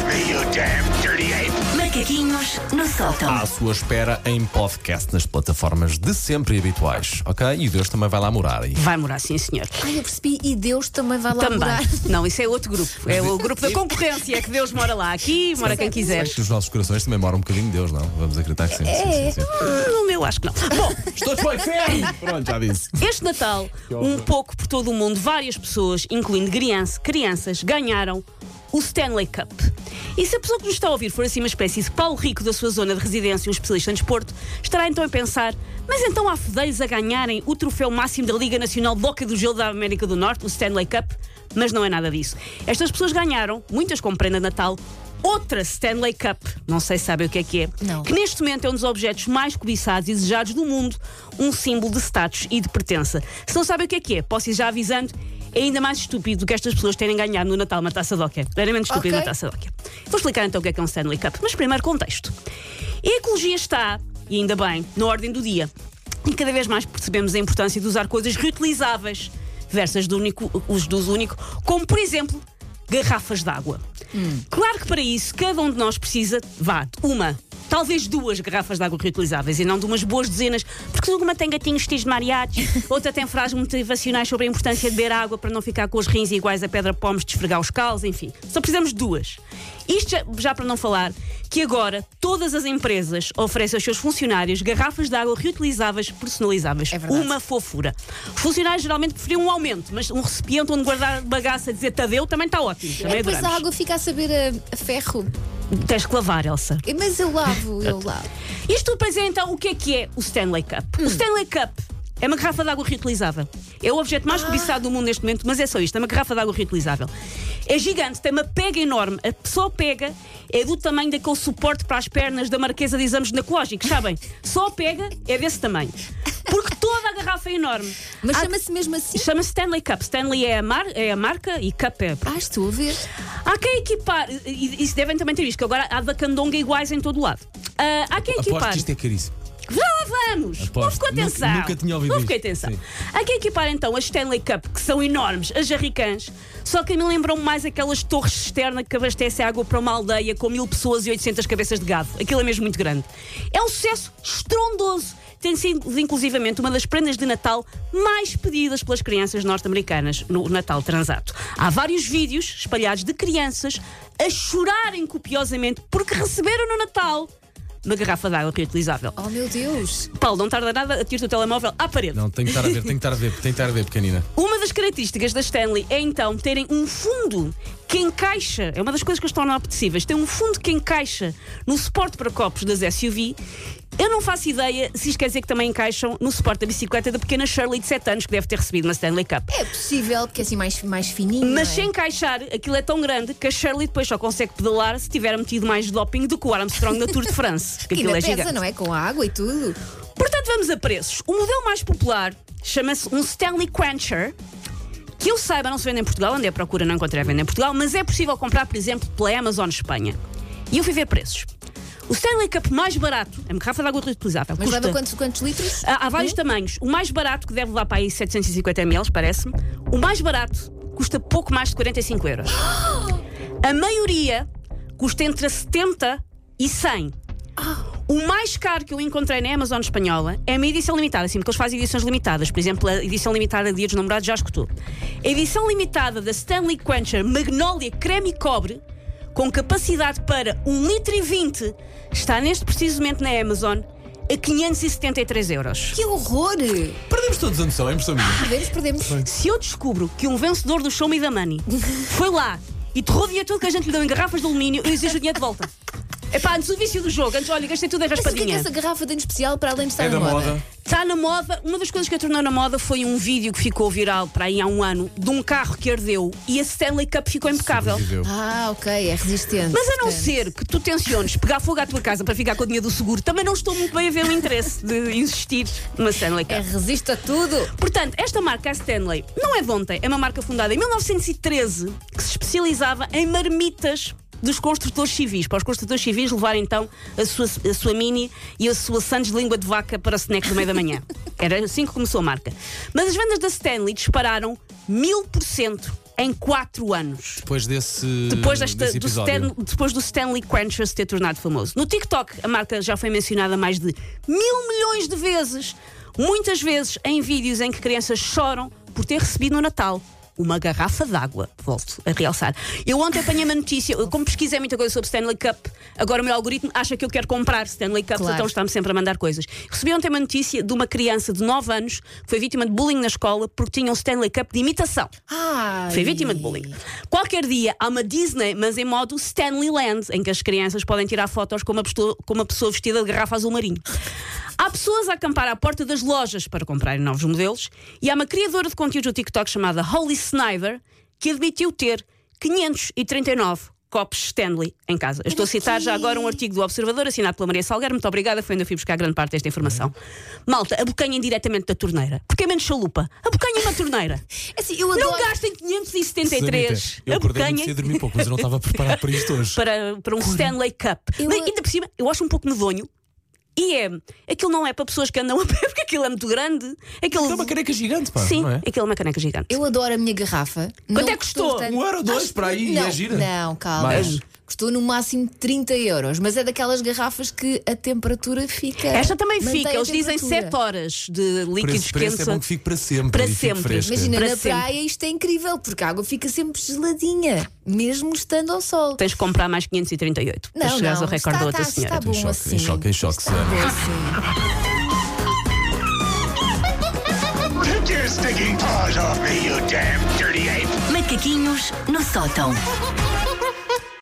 off me, you damn dirty ape! Macaquinhos no sótão. À sua espera em podcast nas plataformas de sempre e habituais, ok? E o Deus também vai lá morar aí. Vai morar, sim, senhor. Ai, eu percebi. E Deus também vai lá Também. morar. Não, isso é outro grupo. É o grupo da concorrência. É que Deus mora lá. Aqui, mora quem quiser. Acho que os nossos corações também moram um bocadinho de Deus, não? Vamos acreditar que sim. sim, sim, sim. No meu, acho que não. Bom, Estou inferno! Pronto, já disse. este Natal, um pouco por todo o mundo, várias pessoas, incluindo criança- crianças, ganharam o Stanley Cup. E se a pessoa que nos está a ouvir for assim uma espécie de Paulo Rico da sua zona de residência, um especialista em desporto, estará então a pensar: mas então há fedeiros a ganharem o troféu máximo da Liga Nacional de Boca do Gelo da América do Norte, o Stanley Cup? Mas não é nada disso. Estas pessoas ganharam, muitas com prenda de Natal, outra Stanley Cup. Não sei se sabem o que é que é. Não. Que neste momento é um dos objetos mais cobiçados e desejados do mundo, um símbolo de status e de pertença. Se não sabem o que é que é, posso ir já avisando, é ainda mais estúpido do que estas pessoas terem ganhado no Natal uma taça de hóquei. Verdadeiramente estúpido Ok. uma taça de hóquei. Vou explicar então o que é que é um Stanley Cup, mas primeiro contexto. A ecologia está, e ainda bem, na ordem do dia. E cada vez mais percebemos a importância de usar coisas reutilizáveis versus do único, uso do uso único, como por exemplo garrafas de água. Claro que para isso cada um de nós precisa, vá, uma, talvez duas garrafas de água reutilizáveis e não de umas boas dezenas, porque uma tem gatinhos vestidos de mariachis, outra tem frases motivacionais sobre a importância de beber água para não ficar com os rins iguais a pedra pomes de esfregar os calos, enfim. Só precisamos de duas. Isto já, já para não falar que agora todas as empresas oferecem aos seus funcionários garrafas de água reutilizáveis personalizáveis. É verdade. Uma fofura. Os funcionários geralmente preferiam um aumento, mas um recipiente onde guardar bagaça a dizer Tadeu também está ótimo. Também Depois adoramos. a água fica a saber a ferro. Tens que lavar, Elsa. Mas eu lavo, eu lavo. Isto tudo para dizer então o que é que é o Stanley Cup. Hum. O Stanley Cup é uma garrafa de água reutilizável. É o objeto mais cobiçado do mundo neste momento, mas é só isto: é uma garrafa de água reutilizável. É gigante, tem uma pega enorme. A pessoa pega é do tamanho daquele suporte para as pernas da marquesa de exames ginecológicos, sabem? Só pega é desse tamanho. Porque toda a garrafa é enorme. Mas Há- chama-se mesmo assim? Chama-se Stanley Cup. Stanley é a, mar- é a marca e Cup é. Ah, estou a ver. Há quem equipar, e e isso devem também ter visto, que agora há da candonga iguais em todo o lado. Ah, há quem equipar. Aposto que isto é caríssimo. Vamos! Aposto. Não ficou atenção. nunca tinha ouvido Não fiquei atenção. Sim. Há que equipar então as Stanley Cup, que são enormes, as jarricãs, só que me lembram mais aquelas torres cisterna que abastecem água para uma aldeia com mil pessoas e 800 cabeças de gado. Aquilo é mesmo muito grande. É um sucesso estrondoso. Tem sido, inclusivamente, uma das prendas de Natal mais pedidas pelas crianças norte-americanas no Natal transato. Há vários vídeos espalhados de crianças a chorarem copiosamente porque receberam no Natal uma garrafa de água reutilizável. Oh, meu Deus. Paulo, não tarda nada a tirar o telemóvel à parede. Não, tem que estar a ver, tem que estar a ver, tem que estar a ver, pequenina. Uma das características da Stanley é então terem um fundo que encaixa, é uma das coisas que as tornam apetecíveis, tem um fundo que encaixa no suporte para copos das SUV. Eu não faço ideia se isto quer dizer que também encaixam no suporte da bicicleta da pequena Shirley de 7 anos que deve ter recebido uma Stanley Cup. É possível, porque é assim mais, mais fininho. Mas é? encaixar, aquilo é tão grande que a Shirley depois só consegue pedalar se tiver metido mais doping do que o Armstrong na Tour de France. Que aquilo é pesa, gigante. não é? Com a água e tudo. Portanto, vamos a preços. O modelo mais popular chama-se um Stanley Quencher. Que eu saiba, não se vende em Portugal, andei à procura, não encontrei a venda em Portugal, mas é possível comprar, por exemplo, pela Amazon Espanha. E eu fui ver preços. O Stanley Cup mais barato, é uma garrafa de água reutilizável, Mas custa... leva quantos, quantos litros? Há, há vários tamanhos. O mais barato, que deve levar para aí 750 ml, parece-me, o mais barato custa pouco mais de 45 euros. A maioria custa entre 70 e 100. O mais caro que eu encontrei na Amazon espanhola é uma edição limitada, assim, porque eles fazem edições limitadas. Por exemplo, a edição limitada de Dia dos Namorados já escutou. A edição limitada da Stanley Quencher Magnolia Creme e Cobre, com capacidade para 1 litro e 20, está neste preciso momento na Amazon a 573 euros. Que horror! Perdemos todos a noção, é impressão minha. Perdemos, perdemos. Se eu descubro que um vencedor do Show Me the Money foi lá e torrou o dinheiro todo que a gente lhe deu em garrafas de alumínio, eu exijo o dinheiro de volta. Epá, antes o vício do jogo, antes, olha, gastei tudo em Mas o que é que raspadinha. essa garrafa tem de especial para além de estar É na da moda. Está na moda. Uma das coisas que a tornou na moda foi um vídeo que ficou viral para aí há um ano de um carro que ardeu e a Stanley Cup ficou impecável. Ah, ok, é resistente. Mas a não portanto. ser que tu tenciones pegar fogo à tua casa para ficar com o dinheiro do seguro, também não estou muito bem a ver o interesse de insistir numa Stanley Cup. É resiste a tudo. Portanto, esta marca, a Stanley, não é de ontem, é uma marca fundada em 1913 que se especializava em marmitas dos construtores civis, para os construtores civis levarem então a sua, a sua mini e a sua sandes de língua de vaca para o snack do meio da manhã. Era assim que começou a marca. Mas as vendas da Stanley dispararam mil por cento em 4 anos. Depois desse, Depois, desta, desse do. Stan- depois do Stanley Quencher se ter tornado famoso. No TikTok, a marca já foi mencionada mais de mil milhões de vezes. Muitas vezes em vídeos em que crianças choram por ter recebido no Natal uma garrafa d'água. Volto a realçar. Eu ontem apanhei uma notícia, eu, como pesquisei muita coisa sobre Stanley Cup, agora o meu algoritmo acha que eu quero comprar Stanley Cups, Claro. então está-me sempre a mandar coisas. Recebi ontem uma notícia de uma criança de 9 anos que foi vítima de bullying na escola porque tinha um Stanley Cup de imitação. Ai. Foi vítima de bullying. Qualquer dia há uma Disney, mas em modo Stanley Land, em que as crianças podem tirar fotos com uma pessoa, com uma pessoa vestida de garrafa azul marinho. Há pessoas a acampar à porta das lojas para comprarem novos modelos e há uma criadora de conteúdo do TikTok chamada Holly Snyder que admitiu ter 539 copos Stanley em casa. Eu estou a citar já agora um artigo do Observador assinado pela Maria Salgueiro. Muito obrigada, foi onde eu fui buscar grande parte desta informação. Malta, abocanhem diretamente da torneira. Porque é menos chalupa. Abocanhem uma torneira. Assim, eu Não adoro. gastem 573. Sanita, eu acordei muito cedo e dormi pouco, mas eu não estava preparado para isto hoje. para, para um Stanley Cup. Eu- Mas ainda por cima, eu acho um pouco medonho. E é. Aquilo não é para pessoas que andam a pé, porque aquilo é muito grande. Aquilo, É uma caneca gigante, pá. Sim, não é? aquilo é uma caneca gigante. Eu adoro a minha garrafa. Quanto Não é que custou? tanto. Um euro ou dois para aí, não, é gira. Não, calma. Mais. Custou no máximo 30 euros, mas é daquelas garrafas que a temperatura fica. Esta também fica, eles dizem temperatura. 7 horas de líquidos Preço, preço é quentes. bom que fique para sempre. Para sempre. Imagina, Para na sempre. praia isto é incrível, porque a água fica sempre geladinha, mesmo estando ao sol. Tens de comprar mais 538 para Não, chegares não, ao recorde está, da outra está, senhora. está bom Em choque, assim. em choque, em choque, Está bom assim. Take your stinking paws off me, you damn dirty ape! Macaquinhos no sótão.